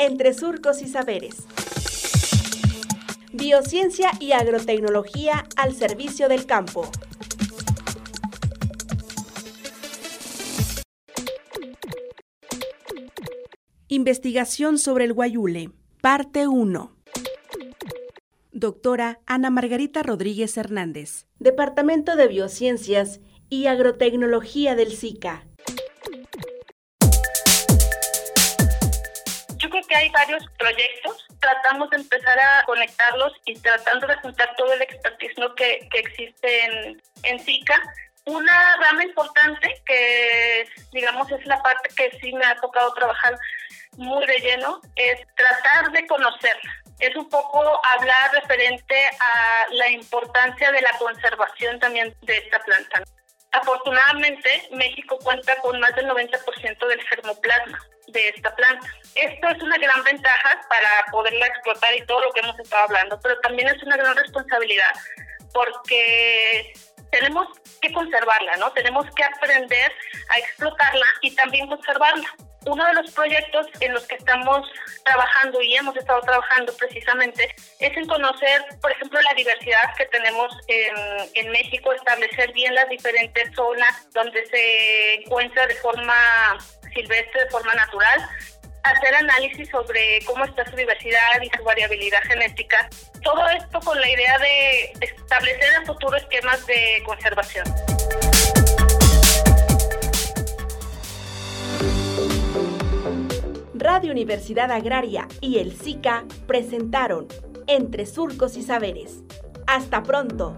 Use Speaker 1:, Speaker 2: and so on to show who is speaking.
Speaker 1: entre surcos y saberes. Biociencia y agrotecnología al servicio del campo. Investigación sobre el guayule, parte 1. Doctora Ana Margarita Rodríguez Hernández, Departamento de Biociencias y Agrotecnología del SICA.
Speaker 2: Que hay varios proyectos. Tratamos de empezar a conectarlos y tratando de juntar todo el expertismo que, que existe en, en SICA. Una rama importante que, digamos, es la parte que sí me ha tocado trabajar muy de lleno es tratar de conocerla es un poco hablar referente a la importancia de la conservación también de esta planta. Afortunadamente, México cuenta con más del 90% del germoplasma de esta planta. Esto es una gran ventaja para poderla explotar y todo lo que hemos estado hablando, pero también es una gran responsabilidad porque tenemos que conservarla, ¿no? Tenemos que aprender a explotarla y también conservarla. Uno de los proyectos en los que estamos trabajando y hemos estado trabajando precisamente es en conocer, por ejemplo, la diversidad que tenemos en, en México, establecer bien las diferentes zonas donde se encuentra de forma silvestre, de forma natural, hacer análisis sobre cómo está su diversidad y su variabilidad genética. Todo esto con la idea de establecer en futuro esquemas de conservación.
Speaker 1: Radio Universidad Agraria y el SICA presentaron Entre Surcos y Saberes. Hasta pronto.